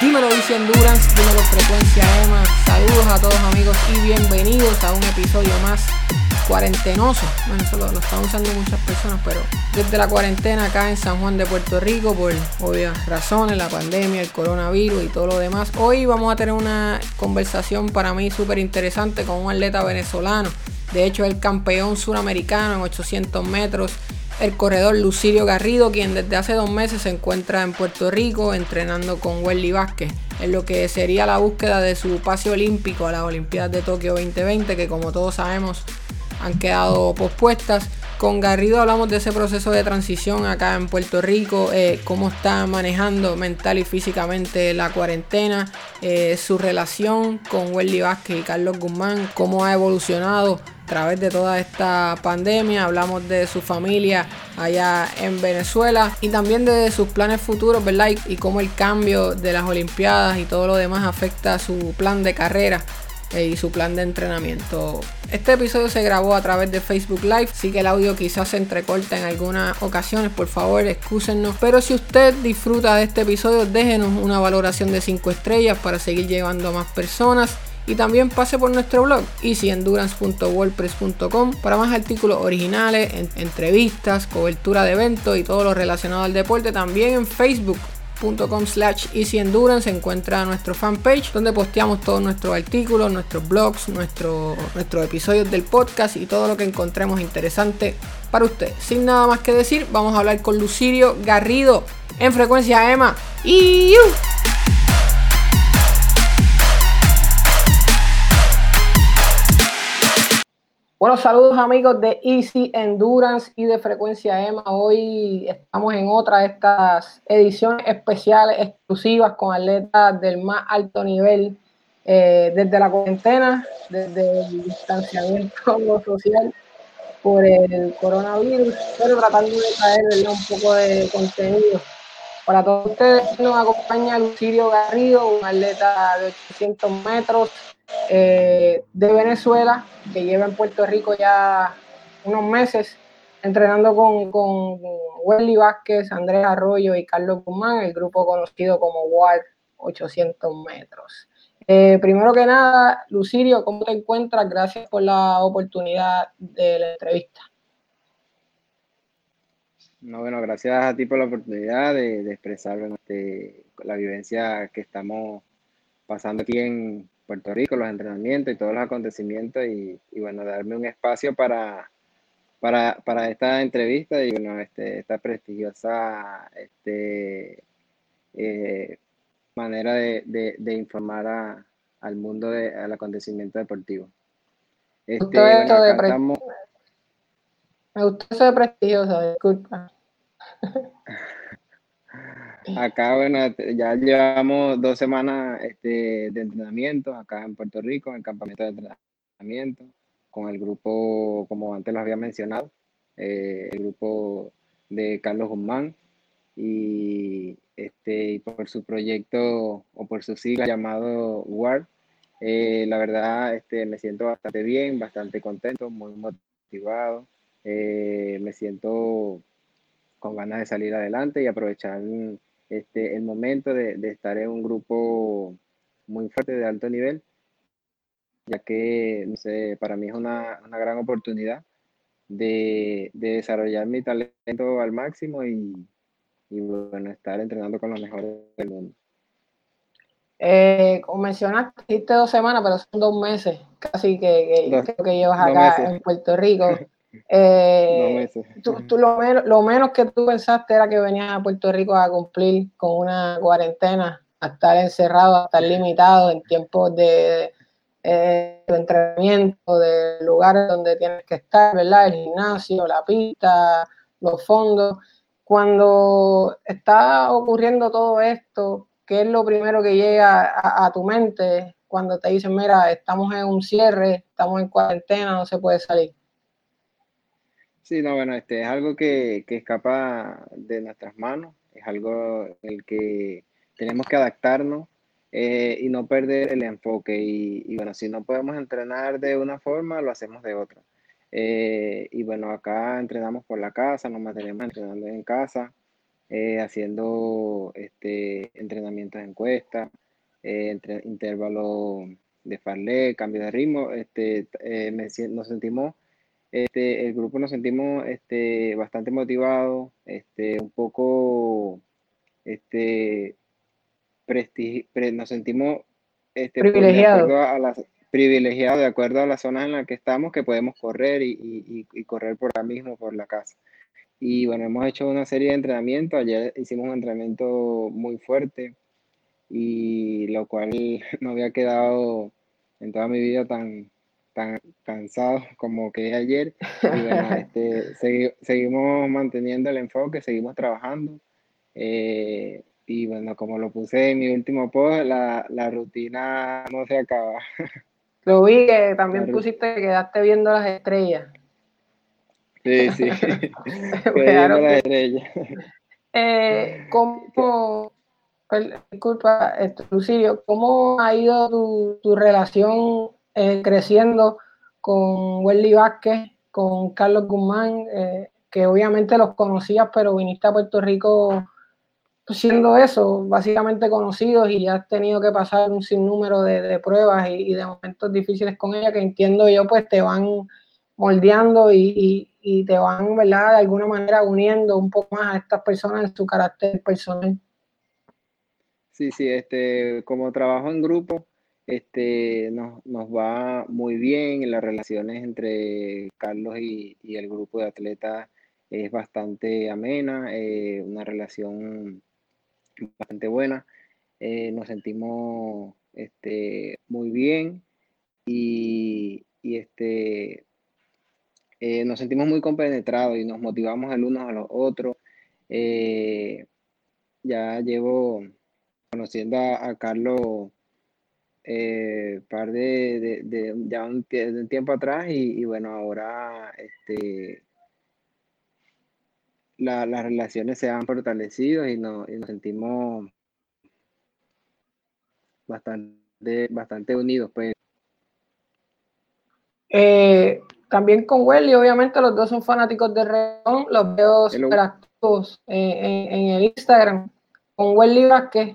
dímelo Easy Endurance, dímelo Frecuencia Emma. Saludos a todos amigos y bienvenidos a un episodio más cuarentenoso. Bueno, eso lo, están usando muchas personas, pero desde la cuarentena acá en San Juan de Puerto Rico, por obvias razones, la pandemia, el coronavirus y todo lo demás. Hoy vamos a tener una conversación para mí súper interesante con un atleta venezolano. De hecho, el campeón suramericano en 800 metros el corredor Lucirio Garrido, quien desde hace dos meses se encuentra en Puerto Rico entrenando con Welly Vázquez en lo que sería la búsqueda de su pase olímpico a las Olimpiadas de Tokio 2020, que como todos sabemos han quedado pospuestas. Con Garrido hablamos de ese proceso de transición acá en Puerto Rico, eh, cómo está manejando mental y físicamente la cuarentena, eh, su relación con Welly Vázquez y Carlos Guzmán, cómo ha evolucionado a través de toda esta pandemia. Hablamos de su familia allá en Venezuela y también de sus planes futuros, ¿verdad? Y, cómo el cambio de las Olimpiadas y todo lo demás afecta a su plan de carrera y su plan de entrenamiento. Este episodio se grabó a través de Facebook Live, así que el audio quizás se entrecorta en algunas ocasiones, por favor, excúsenos. Pero si usted disfruta de este episodio, déjenos una valoración de 5 estrellas para seguir llevando a más personas. Y también pase por nuestro blog easyendurance.wordpress.com para más artículos originales, entrevistas, cobertura de eventos y todo lo relacionado al deporte. También en facebook.com slash easyendurance se encuentra nuestro fanpage donde posteamos todos nuestros artículos, nuestros blogs, nuestros episodios del podcast y todo lo que encontremos interesante para usted. Sin nada más que decir, vamos a hablar con Lucirio Garrido en frecuencia EMA. Y... Bueno, saludos amigos de Easy Endurance y de Frecuencia EMA. Hoy estamos en otra de estas ediciones especiales exclusivas con atletas del más alto nivel eh, desde la cuarentena, desde el distanciamiento social por el coronavirus, pero tratando de traer un poco de contenido. Para todos ustedes nos acompaña Lucirio Garrido, un atleta de 800 metros, eh, de Venezuela, que lleva en Puerto Rico ya unos meses entrenando con, con Welly Vázquez, Andrés Arroyo y Carlos Guzmán, el grupo conocido como WAR 800 metros. Eh, primero que nada, Lucirio, ¿cómo te encuentras? Gracias por la oportunidad de la entrevista. No, bueno, gracias a ti por la oportunidad de, de expresar este, la vivencia que estamos pasando aquí en, Puerto Rico, los entrenamientos y todos los acontecimientos y, bueno, darme un espacio para, para, esta entrevista y bueno, este, esta prestigiosa este, eh, manera de, informar al mundo del acontecimiento deportivo. Este, Me gustó eso de prestigioso, disculpa. Acá, bueno, ya llevamos dos semanas este, de entrenamiento acá en Puerto Rico, en el campamento de entrenamiento, con el grupo, como antes lo había mencionado, eh, el grupo de Carlos Guzmán y, este, por su proyecto o por su sigla llamado WARD. Eh, la verdad, este, me siento bastante bien, bastante contento, muy motivado. Eh, me siento con ganas de salir adelante y aprovechar este, el momento de, estar en un grupo muy fuerte de alto nivel, ya que, no sé, para mí es una, gran oportunidad de, desarrollar mi talento al máximo y, bueno, estar entrenando con los mejores del mundo. Eh, como mencionaste, hiciste dos semanas, pero son dos meses casi que, creo que llevas acá en Puerto Rico. Eh, tú, lo, menos, lo menos que tú pensaste era que venías a Puerto Rico a cumplir con una cuarentena, a estar encerrado, a estar limitado en tiempos de, eh, entrenamiento, de lugares donde tienes que estar, ¿verdad? El gimnasio, la pista, los fondos. Cuando está ocurriendo todo esto, ¿qué es lo primero que llega a, a tu mente cuando te dicen, mira, estamos en un cierre, estamos en cuarentena, no se puede salir? Sí, no, bueno, este es algo que, escapa de nuestras manos, es algo en el que tenemos que adaptarnos eh, y no perder el enfoque. Y, bueno, si no podemos entrenar de una forma, lo hacemos de otra. Eh, y bueno, acá entrenamos por la casa, nos mantenemos entrenando en casa. eh, haciendo este, entrenamientos de encuesta, entre, de farle, cambio de ritmo. Este, nos sentimos, este, el grupo nos sentimos este, bastante motivados, este, un poco este, nos sentimos este, privilegiados. privilegiados de acuerdo a las zonas en las que estamos, que podemos correr y, y correr por ahí mismo, por la casa. Y bueno, hemos hecho una serie de entrenamientos. Ayer hicimos un entrenamiento muy fuerte y lo cual no había quedado en toda mi vida tan, tan cansado como que ayer. Y bueno, este, seguimos manteniendo el enfoque, seguimos trabajando. Eh, y bueno, como lo puse en mi último post, la, la rutina no se acaba. Lo vi que también pusiste que quedaste viendo las estrellas. Sí, sí. claro eh, ¿Cómo, disculpa, este, Lucilio, cómo ha ido tu, relación eh, creciendo con Welly Vázquez, con Carlos Guzmán, eh, que obviamente los conocías, pero viniste a Puerto Rico siendo eso, básicamente conocidos y has tenido que pasar un sinnúmero de, pruebas y, de momentos difíciles con ella que entiendo yo pues te van moldeando y, y te van, ¿verdad? De alguna manera uniendo un poco más a estas personas en su carácter personal. Sí, sí, este, como trabajo en grupo, este, nos, va muy bien, las relaciones entre Carlos y, el grupo de atletas es bastante amena, eh, una relación bastante buena, eh, nos sentimos este, muy bien y, y este, eh, nos sentimos muy compenetrados y nos motivamos el uno a los otros. Ya llevo conociendo a, Carlos eh, par de, ya un, tiempo atrás y, bueno, ahora este, las relaciones se han fortalecido y, nos sentimos bastante, bastante unidos. Pues. También con Welly, obviamente los dos son fanáticos de reggaetón, los veo super activos en, el Instagram. Con Welly Vázquez,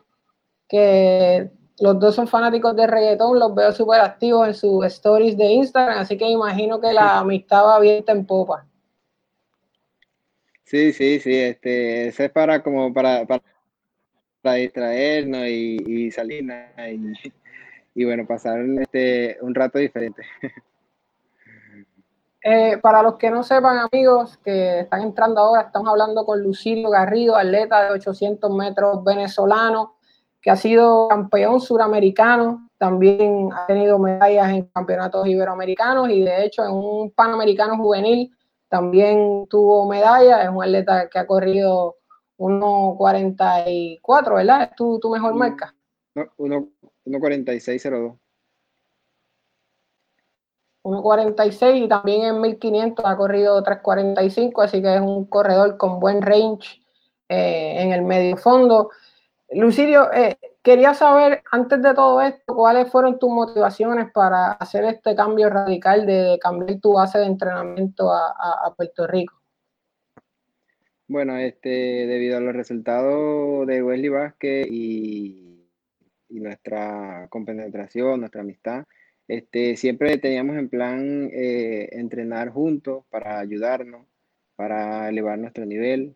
que los dos son fanáticos de reggaetón, los veo súper activos en sus stories de Instagram, así que imagino que la amistad va abierta en popa. Sí, sí, sí, este, eso es para como para, para, distraernos y, y salir y, y, bueno, pasar este, un rato diferente. Eh, para los que no sepan, amigos, que están entrando ahora, estamos hablando con Lucilio Garrido, atleta de 800 metros venezolano, que ha sido campeón suramericano, también ha tenido medallas en campeonatos iberoamericanos y de hecho en un panamericano juvenil también tuvo medallas, es un atleta que ha corrido 1.44, ¿verdad? ¿Es tu, tu mejor marca? 1.46.02. 1.46 y también en 1500 ha corrido 3.45, así que es un corredor con buen range eh, en el medio fondo. Lucidio, eh, quería saber, antes de todo esto, cuáles fueron tus motivaciones para hacer este cambio radical de, cambiar tu base de entrenamiento a, Puerto Rico. Bueno, este, debido a los resultados de Wesley Vázquez y, nuestra compenetración, nuestra amistad, este, siempre teníamos en plan eh, entrenar juntos para ayudarnos, para elevar nuestro nivel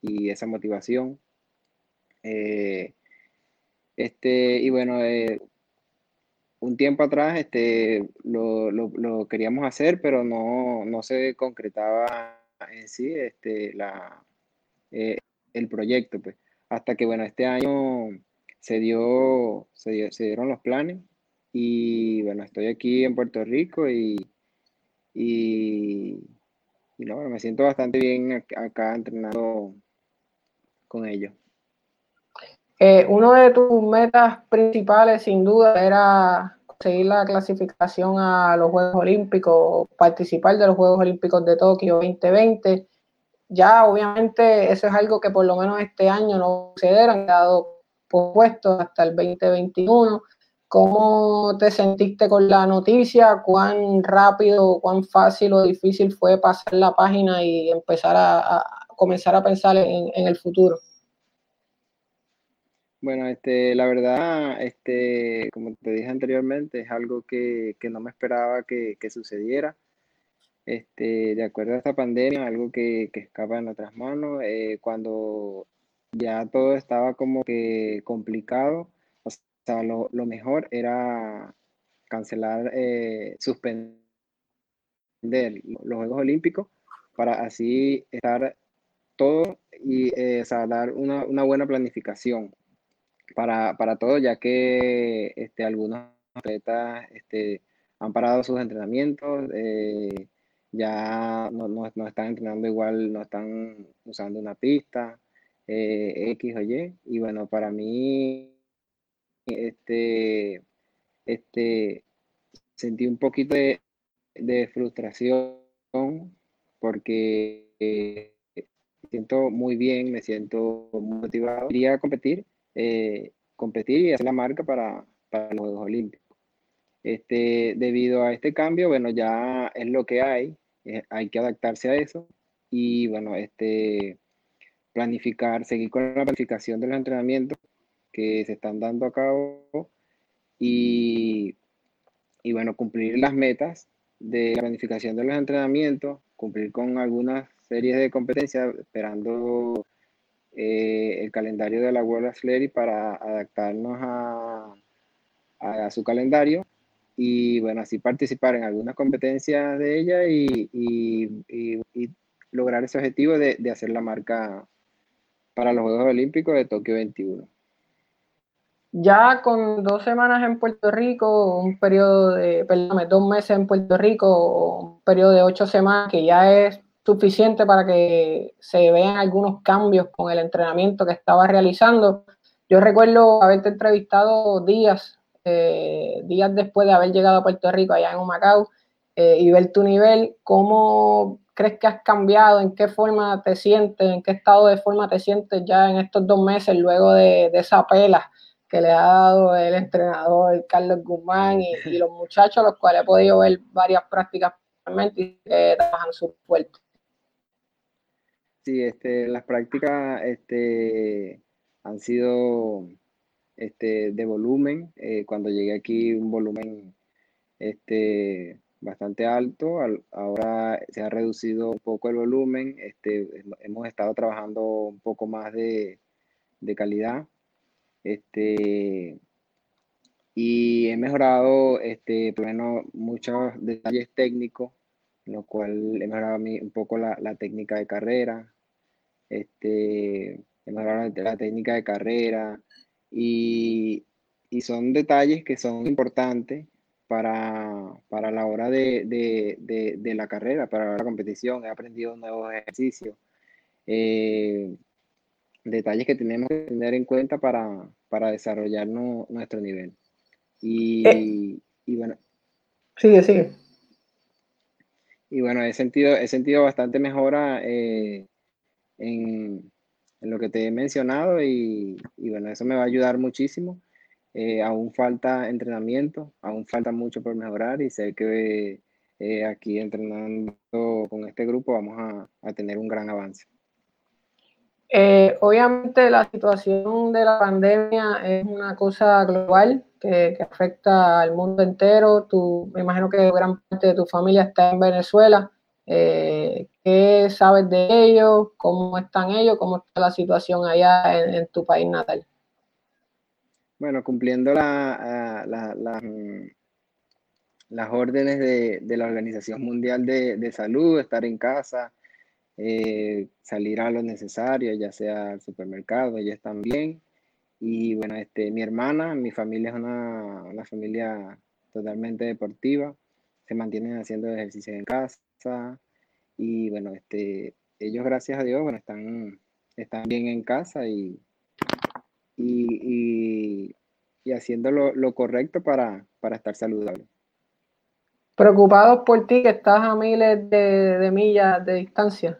y esa motivación. Eh, este, y bueno, eh, un tiempo atrás este, lo, queríamos hacer, pero no, se concretaba en sí este, la, el proyecto. Pues. Hasta que, bueno, este año se, dio, se dieron los planes y bueno, estoy aquí en Puerto Rico y, y, no, me siento bastante bien acá entrenando con ellos. Eh, uno de tus metas principales, sin duda, era conseguir la clasificación a los Juegos Olímpicos, participar de los Juegos Olímpicos de Tokio 2020. Ya, obviamente, eso es algo que por lo menos este año no sucederá, han dado puesto hasta el 2021. ¿Cómo te sentiste con la noticia? ¿Cuán rápido, cuán fácil o difícil fue pasar la página y empezar a, comenzar a pensar en, el futuro? Bueno, este, la verdad, este, como te dije anteriormente, es algo que, no me esperaba que, sucediera. Este, de acuerdo a esta pandemia, algo que, escapa de nuestras manos, eh, cuando ya todo estaba como que complicado, o sea, lo, mejor era cancelar, eh, suspender los Juegos Olímpicos para así estar todo y eh, dar una, una buena planificación para, para todo, ya que este, algunos atletas este, han parado sus entrenamientos, eh, ya no, no, están entrenando igual, no están usando una pista, eh, X o Y. Y bueno, para mí, este, este, sentí un poquito de, frustración porque eh, me siento muy bien, me siento motivado. Quería competir, eh, competir y hacer la marca para, para, los Juegos Olímpicos. Este, debido a este cambio, bueno, ya es lo que hay, eh, hay que adaptarse a eso y bueno, este, planificar, seguir con la planificación de los entrenamientos que se están dando a cabo y, y bueno, cumplir las metas de la planificación de los entrenamientos, cumplir con algunas series de competencias, esperando eh, el calendario de la World Athletic para adaptarnos a, su calendario y bueno, así participar en algunas competencias de ella y, lograr ese objetivo de, hacer la marca para los Juegos Olímpicos de Tokio 21. Ya con dos semanas en Puerto Rico, un periodo de, dos meses en Puerto Rico, un periodo de ocho semanas que ya es suficiente para que se vean algunos cambios con el entrenamiento que estaba realizando. Yo recuerdo haberte entrevistado días, eh, días después de haber llegado a Puerto Rico, allá en Humacao, eh, y ver tu nivel. ¿Cómo crees que has cambiado? ¿En qué forma te sientes? ¿En qué estado de forma te sientes ya en estos dos meses luego de, esa pela que le ha dado el entrenador Carlos Guzmán y, los muchachos, los cuales he podido ver varias prácticas y que trabajan su fuerte. Sí, este, las prácticas este, han sido este, de volumen. Eh, cuando llegué aquí, un volumen este, bastante alto. ahora se ha reducido un poco el volumen. Este, hemos estado trabajando un poco más de, de calidad. Este, y he mejorado este, bueno, muchos detalles técnicos, lo cual he mejorado un poco la, la técnica de carrera, este, la, técnica de carrera y, y, son detalles que son importantes para, para la hora de, de, de, la carrera, para la competición. He aprendido nuevos ejercicios. Eh, detalles que tenemos que tener en cuenta para, para desarrollar nuestro nivel. Y, eh. y, bueno. Sigue, sigue. Y bueno, he sentido, he sentido bastante mejora eh, en, en, lo que te he mencionado y, y, bueno, eso me va a ayudar muchísimo. Eh, aún falta entrenamiento, aún falta mucho por mejorar y sé que aquí entrenando con este grupo vamos a, a tener un gran avance. Eh, obviamente la situación de la pandemia es una cosa global que, afecta al mundo entero. Tú, me imagino que gran parte de tu familia está en Venezuela. Eh, ¿Qué sabes de ellos? ¿Cómo están ellos? ¿Cómo está la situación allá en, tu país natal? Bueno, cumpliendo mm, las órdenes de, la Organización Mundial de, de Salud, estar en casa, eh, salir a lo necesario, ya sea al supermercado, ellos también. Y bueno, este, mi hermana, mi familia es una, una familia totalmente deportiva, se mantienen haciendo ejercicio en casa y bueno, este, ellos gracias a Dios, bueno, están, están bien en casa y, y, y, haciendo lo, lo correcto para, para estar saludables preocupados por ti que estás a miles de, de millas de distancia.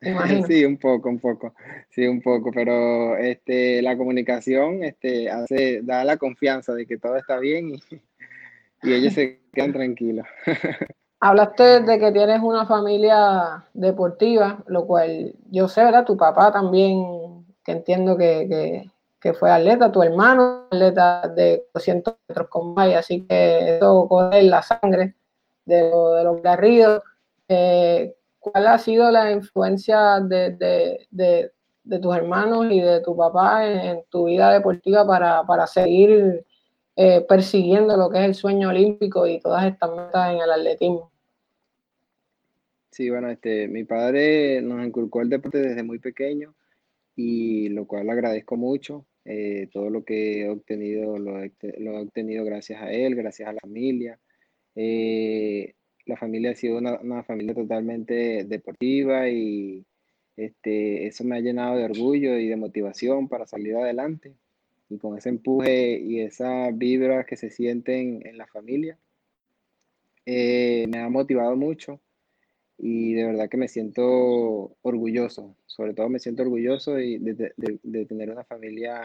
Sí, un poco, un poco, sí, un poco, pero este, la comunicación este, hace, da la confianza de que todo está bien y, y ellos se quedan tranquilos. Hablaste de que tienes una familia deportiva, lo cual yo sé, ¿verdad? Tu papá también, que entiendo que, que, fue atleta, tu hermano, atleta de 200 metros con Maya, así que eso corre en la sangre de, de los Garridos. Eh, ¿Cuál ha sido la influencia de, tus hermanos y de tu papá en, tu vida deportiva para, seguir eh, persiguiendo lo que es el sueño olímpico y todas estas metas en el atletismo? Sí, bueno, este, mi padre nos inculcó el deporte desde muy pequeño y lo cual agradezco mucho. Eh, todo lo que he obtenido lo he, obtenido gracias a él, gracias a la familia. Eh, la familia ha sido una, familia totalmente deportiva y este, eso me ha llenado de orgullo y de motivación para salir adelante. Y con ese empuje y esa vibra que se sienten en la familia, eh, me ha motivado mucho y de verdad que me siento orgulloso, sobre todo me siento orgulloso de, de, tener una familia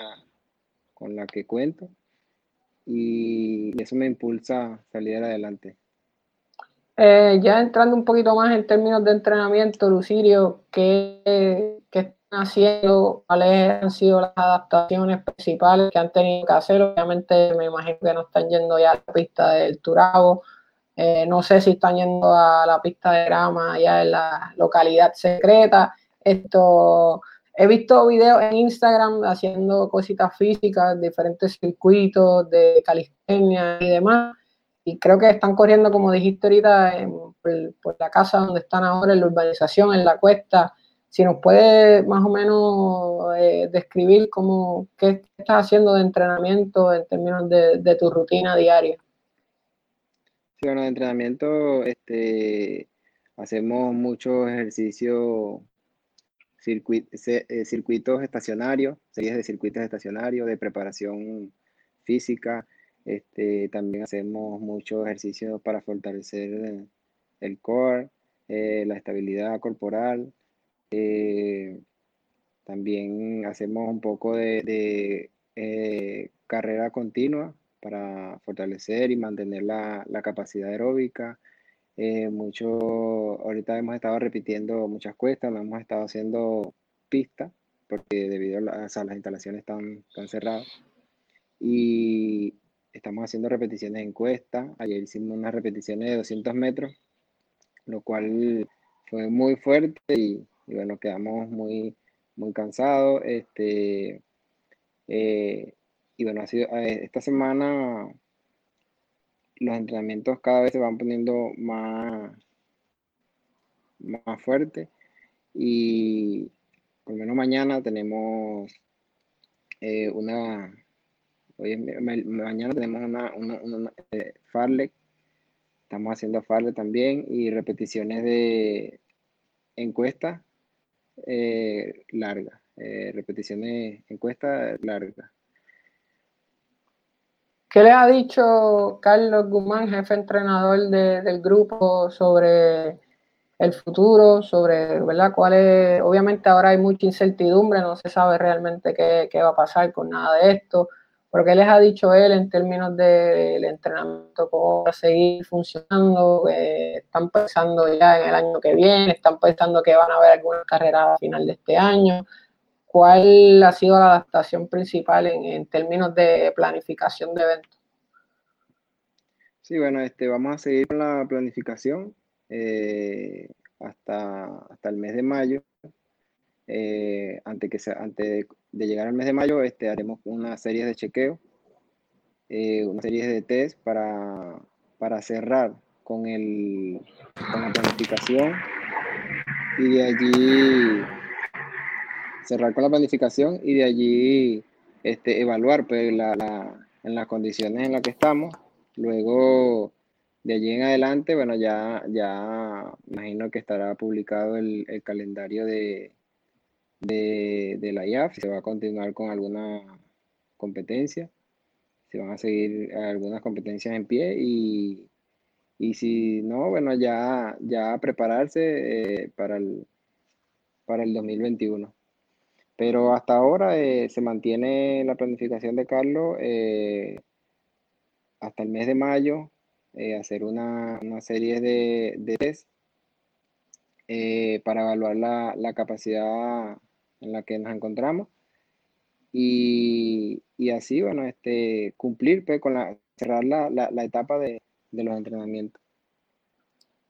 con la que cuento y eso me impulsa a salir adelante. Eh, ya entrando un poquito más en términos de entrenamiento, Lucirio, ¿qué, haciendo? ¿Cuáles han sido las adaptaciones principales que han tenido que hacer? Obviamente me imagino que no están yendo ya a la pista del Turabo, eh, no sé si están yendo a la pista de grama allá en la localidad secreta. Esto, he visto videos en Instagram haciendo cositas físicas, diferentes circuitos de calistenia y demás. Y creo que están corriendo, como dijiste ahorita, por, la casa donde están ahora, en la urbanización, en la cuesta. Si nos puede más o menos eh, describir cómo, qué estás haciendo de entrenamiento en términos de tu rutina diaria. Sí, bueno, de entrenamiento, este, hacemos muchos ejercicios, eh, circuitos estacionarios, series de circuitos estacionarios, de preparación física. Este, también hacemos muchos ejercicios para fortalecer el core, eh, la estabilidad corporal. Eh, también hacemos un poco de, carrera continua, para fortalecer y mantener la, capacidad aeróbica. Eh, mucho, ahorita hemos estado repitiendo muchas cuestas, no hemos estado haciendo pistas porque debido a las, las instalaciones están, están cerradas. Y estamos haciendo repeticiones en cuesta. Ayer hicimos unas repeticiones de 200 metros, lo cual fue muy fuerte y, bueno, quedamos muy, muy cansados. Este, eh, y bueno, ha sido, eh, esta semana los entrenamientos cada vez se van poniendo más, más fuertes y por lo menos mañana tenemos eh, una, hoy mañana tenemos una, una, farlek, estamos haciendo farlek también y repeticiones de encuesta largas, repeticiones encuesta largas. ¿Qué le ha dicho Carlos Guzmán, jefe entrenador del grupo, sobre el futuro, sobre, ¿verdad? ¿Cuál es? Obviamente ahora hay mucha incertidumbre, no se sabe realmente qué, va a pasar con nada de esto, pero ¿qué les ha dicho él en términos del entrenamiento, cómo va a seguir funcionando? ¿Están pensando ya en el año que viene? ¿Están pensando que van a haber alguna carrera a final de este año? ¿Cuál ha sido la adaptación principal en, términos de planificación de eventos? Sí, bueno, este, vamos a seguir con la planificación eh, hasta, hasta el mes de mayo. Eh, antes, que antes de llegar al mes de mayo, este, haremos una serie de chequeo, eh, una serie de test para, para cerrar con, el, con la planificación y de allí cerrar con la planificación y de allí este, evaluar pues, la, en las condiciones en las que estamos. Luego, de allí en adelante, bueno, ya, ya imagino que estará publicado el, calendario de, de, la IAF, se va a continuar con alguna competencia, se van a seguir algunas competencias en pie y, y si no, bueno, ya, ya prepararse eh, para, el, para el 2021. Pero hasta ahora eh, se mantiene la planificación de Carlos eh, hasta el mes de mayo, hacer una, serie de, de test para evaluar la, capacidad en la que nos encontramos y, así, bueno, este, cumplir pues, con la, cerrar la, la, etapa de, los entrenamientos.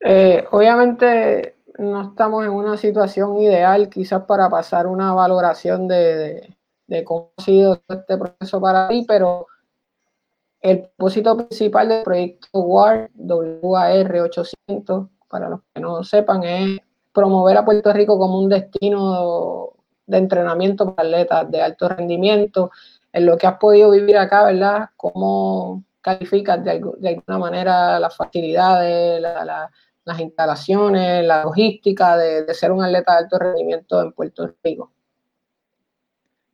Eh, obviamente no estamos en una situación ideal quizás para pasar una valoración de, de, cómo ha sido este proceso para ti, pero el propósito principal del proyecto WAR, WAR 800, para los que no sepan, es promover a Puerto Rico como un destino de entrenamiento para atletas de alto rendimiento. En lo que has podido vivir acá, ¿verdad? ¿Cómo calificas de, alguna manera las facilidades, las instalaciones, la logística de, ser un atleta de alto rendimiento en Puerto Rico?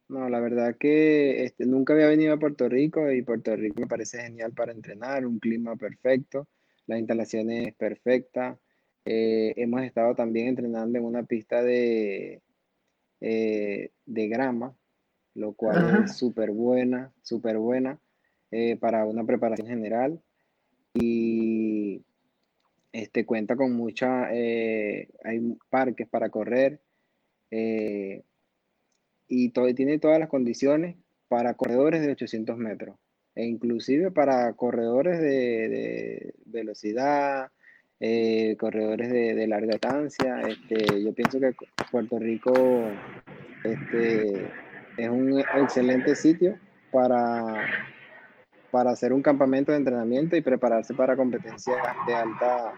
No, la verdad que este, nunca había venido a Puerto Rico y Puerto Rico me parece genial para entrenar, un clima perfecto, las instalaciones perfectas. Eh, hemos estado también entrenando en una pista de, eh, de grama, lo cual es súper buena, súper buena eh, para una preparación general. Y este, cuenta con mucha, hay parques para correr y todo, tiene todas las condiciones para corredores de 800 metros e inclusive para corredores de, velocidad, eh, corredores de, larga distancia. Este, yo pienso que Puerto Rico este, es un excelente sitio para, para hacer un campamento de entrenamiento y prepararse para competencias de alta,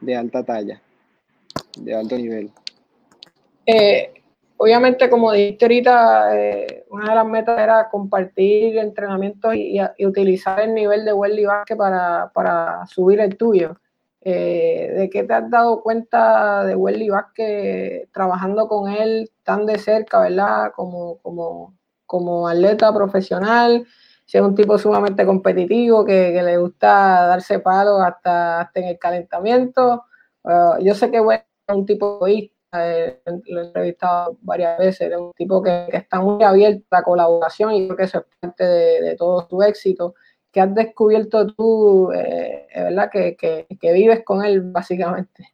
de alta talla, de alto nivel. Eh, Obviamente, como dijiste ahorita, eh, una de las metas era compartir entrenamientos y, utilizar el nivel de Welly Vázquez para, para subir el tuyo. Eh, ¿De qué te has dado cuenta de Welly Vázquez trabajando con él tan de cerca, verdad? Como, como, como atleta profesional, si es un tipo sumamente competitivo, que, le gusta darse palos hasta, hasta en el calentamiento. Uh, yo sé que Welly es un tipo egoísta eh, lo he entrevistado varias veces, es un tipo que, está muy abierto a la colaboración y creo que eso es parte de, todo tu éxito. Que has descubierto tú, eh, verdad, que, que, vives con él básicamente?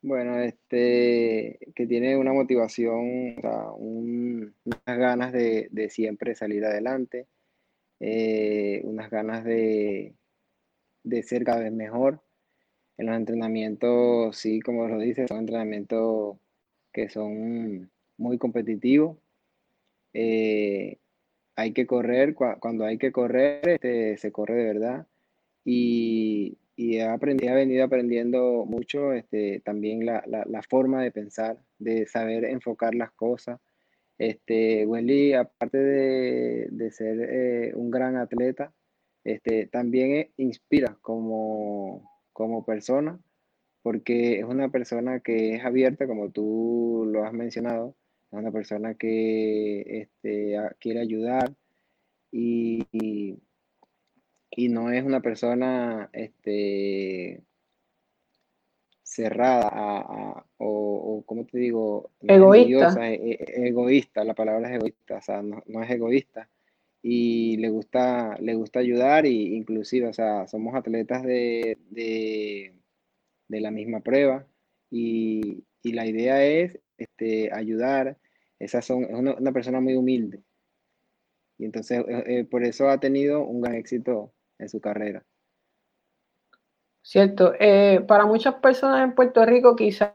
Bueno, este, que tiene una motivación, unas ganas de, siempre salir adelante, eh, unas ganas de, de ser cada vez mejor. En los entrenamientos, sí, como lo dices, son entrenamientos que son muy competitivos. Eh, hay que correr, cuando hay que correr, este, se corre de verdad. Y, y he, aprendido, he venido aprendiendo mucho este, también la, forma de pensar, de saber enfocar las cosas. Este, aparte de, ser eh, un gran atleta, este, también inspira como, como persona, porque es una persona que es abierta, como tú lo has mencionado, una persona que este, quiere ayudar y, y, no es una persona este, cerrada a, o, como te digo, egoísta. E, e, egoísta, la palabra es egoísta, o sea, no, no es egoísta y le gusta, le gusta ayudar y inclusive, o sea, somos atletas de, de, la misma prueba y, la idea es este, ayudar. Esas son, es una, persona muy humilde y entonces eh, eh, por eso ha tenido un gran éxito en su carrera. Cierto. Eh, para muchas personas en Puerto Rico quizás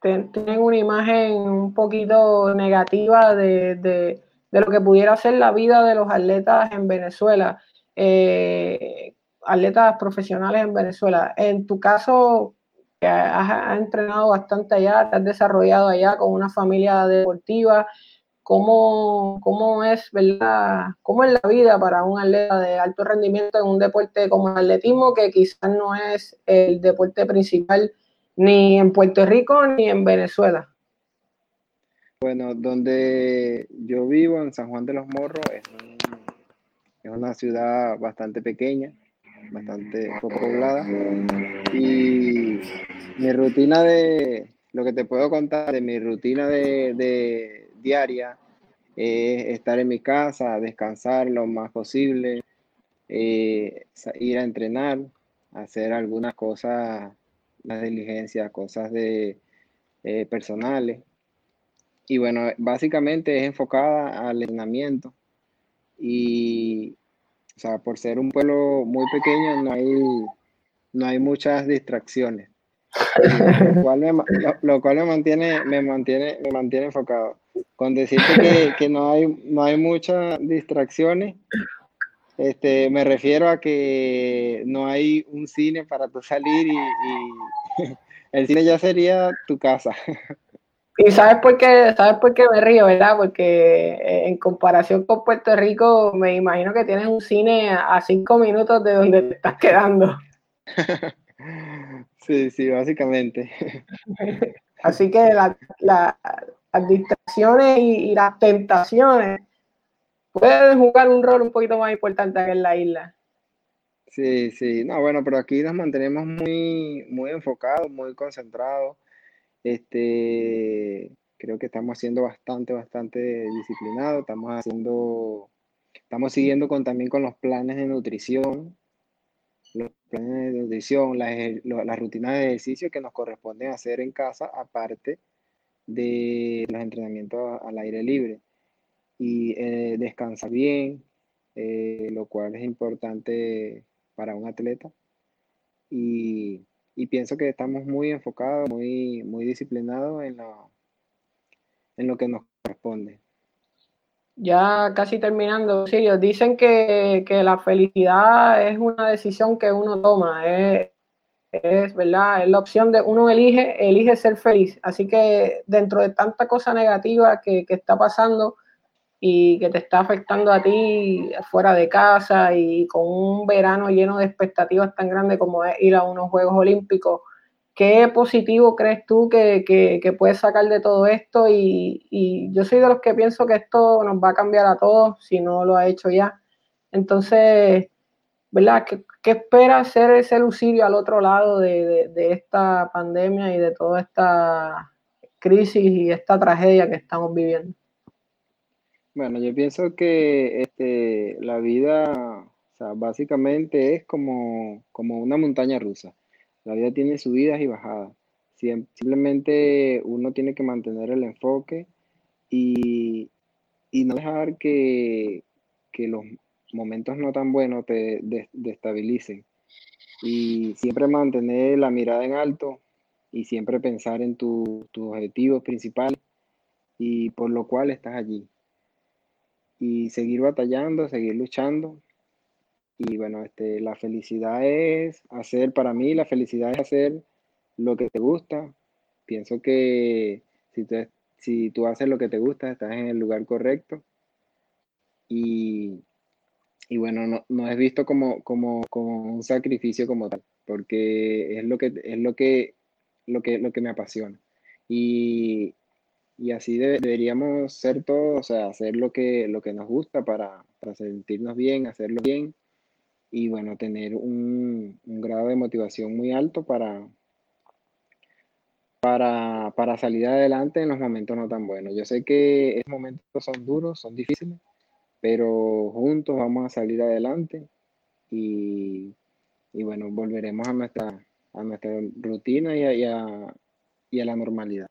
tienen una imagen un poquito negativa de de lo que pudiera ser la vida de los atletas en Venezuela, atletas profesionales en Venezuela. En tu caso, que has, entrenado bastante allá, te has desarrollado allá con una familia deportiva, ¿cómo, cómo es, verdad? ¿Cómo es la vida para un atleta de alto rendimiento en un deporte como el atletismo, que quizás no es el deporte principal ni en Puerto Rico ni en Venezuela? Bueno, donde yo vivo, en San Juan de los Morros, es, una ciudad bastante pequeña, bastante poblada. Y mi rutina de, lo que te puedo contar de mi rutina de, diaria es estar en mi casa, descansar lo más posible, eh, ir a entrenar, hacer algunas cosas, las diligencias, cosas de eh, personales y bueno, básicamente es enfocada al entrenamiento y, o sea, por ser un pueblo muy pequeño no hay, no hay muchas distracciones, lo cual me, lo, cual me mantiene, me mantiene, me mantiene enfocado. Con decirte que, que no, hay, no hay muchas distracciones, este, me refiero a que no hay un cine para tú salir y, el cine ya sería tu casa. Y sabes por qué, sabes por qué me río, ¿verdad? Porque eh, en comparación con Puerto Rico, me imagino que tienes un cine a cinco minutos de donde te estás quedando. Sí, sí, básicamente. Así que las distracciones y, y las tentaciones pueden jugar un rol un poquito más importante en la isla. Sí, sí, no, bueno, pero aquí nos mantenemos muy, muy enfocados, muy concentrados. Este, creo que estamos haciendo bastante, bastante disciplinados. Estamos haciendo, estamos siguiendo con, también con los planes de nutrición, los planes de nutrición, las, las rutinas de ejercicio que nos corresponden hacer en casa, aparte de los entrenamientos al aire libre y eh, descansar bien, eh, lo cual es importante para un atleta. Y, pienso que estamos muy enfocados, muy, muy disciplinados en lo, en lo que nos corresponde. Ya casi terminando, Sirio, dicen que, la felicidad es una decisión que uno toma, es, verdad, es la opción de uno elige, elige ser feliz. Así que dentro de tanta cosa negativa que, que está pasando, y que te está afectando a ti fuera de casa y con un verano lleno de expectativas tan grandes como es ir a unos Juegos Olímpicos, ¿qué positivo crees tú que, puedes sacar de todo esto? Y, yo soy de los que pienso que esto nos va a cambiar a todos si no lo ha hecho ya. Entonces, ¿verdad? ¿Qué, espera ser ese Lucidio al otro lado de, de esta pandemia y de toda esta crisis y esta tragedia que estamos viviendo? Bueno, yo pienso que este, la vida, o sea, básicamente es como, como una montaña rusa. La vida tiene subidas y bajadas. Simplemente uno tiene que mantener el enfoque y, no dejar que, los momentos no tan buenos te destabilicen. Y siempre mantener la mirada en alto y siempre pensar en tus objetivos principales y por lo cual estás allí y seguir batallando, seguir luchando. Y bueno, este, la felicidad es hacer, para mí la felicidad es hacer lo que te gusta. Pienso que si tú, si tú haces lo que te gusta, estás en el lugar correcto. Y, y bueno, no, no, es visto como, como, como, un sacrificio como tal, porque es lo que, es lo que, lo que, lo que me apasiona. Y, y así deberíamos ser todos, o sea, hacer lo que, lo que nos gusta para, sentirnos bien, hacerlo bien y bueno, tener un, grado de motivación muy alto para, para, para, salir adelante en los momentos no tan buenos. Yo sé que estos momentos son duros, son difíciles, pero juntos vamos a salir adelante y, bueno, volveremos a nuestra, a nuestra rutina y y a la normalidad.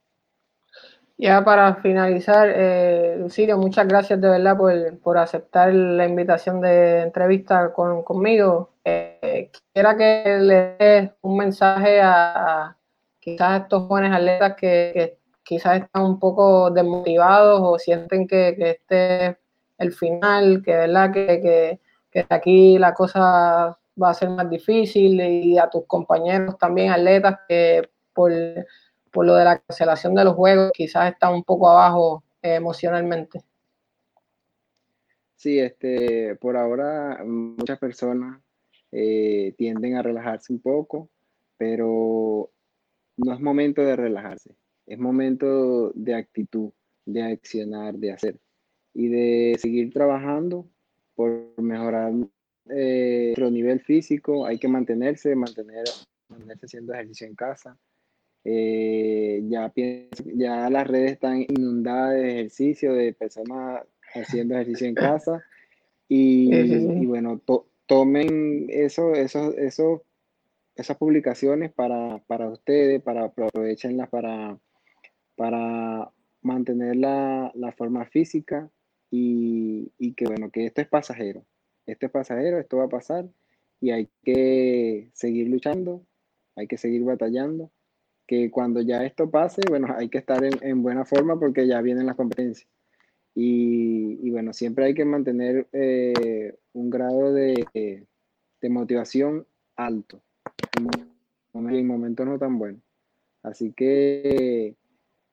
Ya para finalizar, eh, Lucidio, muchas gracias de verdad por, aceptar la invitación de entrevista con, conmigo. Eh, quisiera que le des un mensaje a, quizás estos jóvenes atletas que, quizás están un poco desmotivados o sienten que, este es el final, que verdad que, que aquí la cosa va a ser más difícil y a tus compañeros también atletas que por por lo de la cancelación de los juegos, quizás está un poco abajo eh, emocionalmente. Sí, este, por ahora muchas personas eh, tienden a relajarse un poco, pero no es momento de relajarse, es momento de actitud, de accionar, de hacer y de seguir trabajando por mejorar eh, nuestro nivel físico. Hay que mantenerse, mantener, mantenerse haciendo ejercicio en casa, eh, ya, ya las redes están inundadas de ejercicio, de personas haciendo ejercicio en casa. Y, bueno, tomen eso, eso, eso, esas publicaciones para, para ustedes, para aprovechenlas para, para mantener la, forma física y, y, que bueno, que esto es pasajero. Esto es pasajero, esto va a pasar y hay que seguir luchando, hay que seguir batallando, que cuando ya esto pase, bueno, hay que estar en, buena forma porque ya vienen las competencias. Y, bueno, siempre hay que mantener eh, un grado de, de, motivación alto en momentos no tan buenos. Así que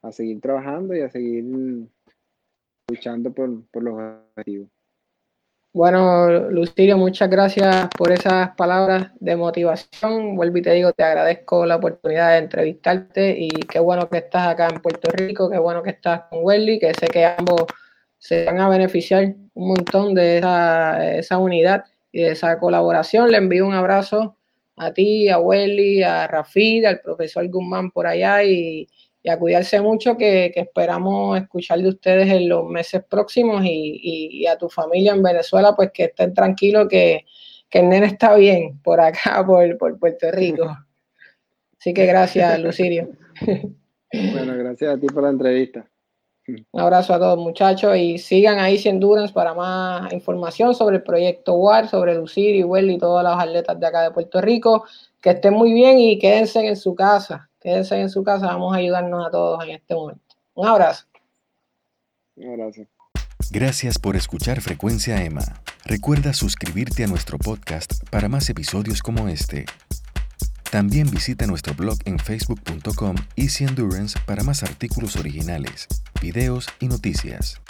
a seguir trabajando y a seguir luchando por, por los objetivos. Bueno, Lucirio, muchas gracias por esas palabras de motivación. Vuelvo y te digo, te agradezco la oportunidad de entrevistarte y qué bueno que estás acá en Puerto Rico, qué bueno que estás con Welly, que sé que ambos se van a beneficiar un montón de esa, unidad y de esa colaboración. Le envío un abrazo a ti, a Welly, a Rafid, al profesor Guzmán por allá y, y a cuidarse mucho que, esperamos escuchar de ustedes en los meses próximos y, a tu familia en Venezuela, pues que estén tranquilos que, el nene está bien por acá, por, por Puerto Rico. Así que gracias, Lucirio. Bueno, gracias a ti por la entrevista. Un abrazo a todos muchachos y sigan ahí sin Endurance para más información sobre el proyecto WAR, sobre Lucirio, Well y todas las atletas de acá de Puerto Rico. Que estén muy bien y quédense en su casa. Quédense en su casa, vamos a ayudarnos a todos en este momento. Un abrazo. Un abrazo. Gracias por escuchar Frecuencia Emma. Recuerda suscribirte a nuestro podcast para más episodios como este. También visita nuestro blog en facebook.com Easy Endurance para más artículos originales, videos y noticias.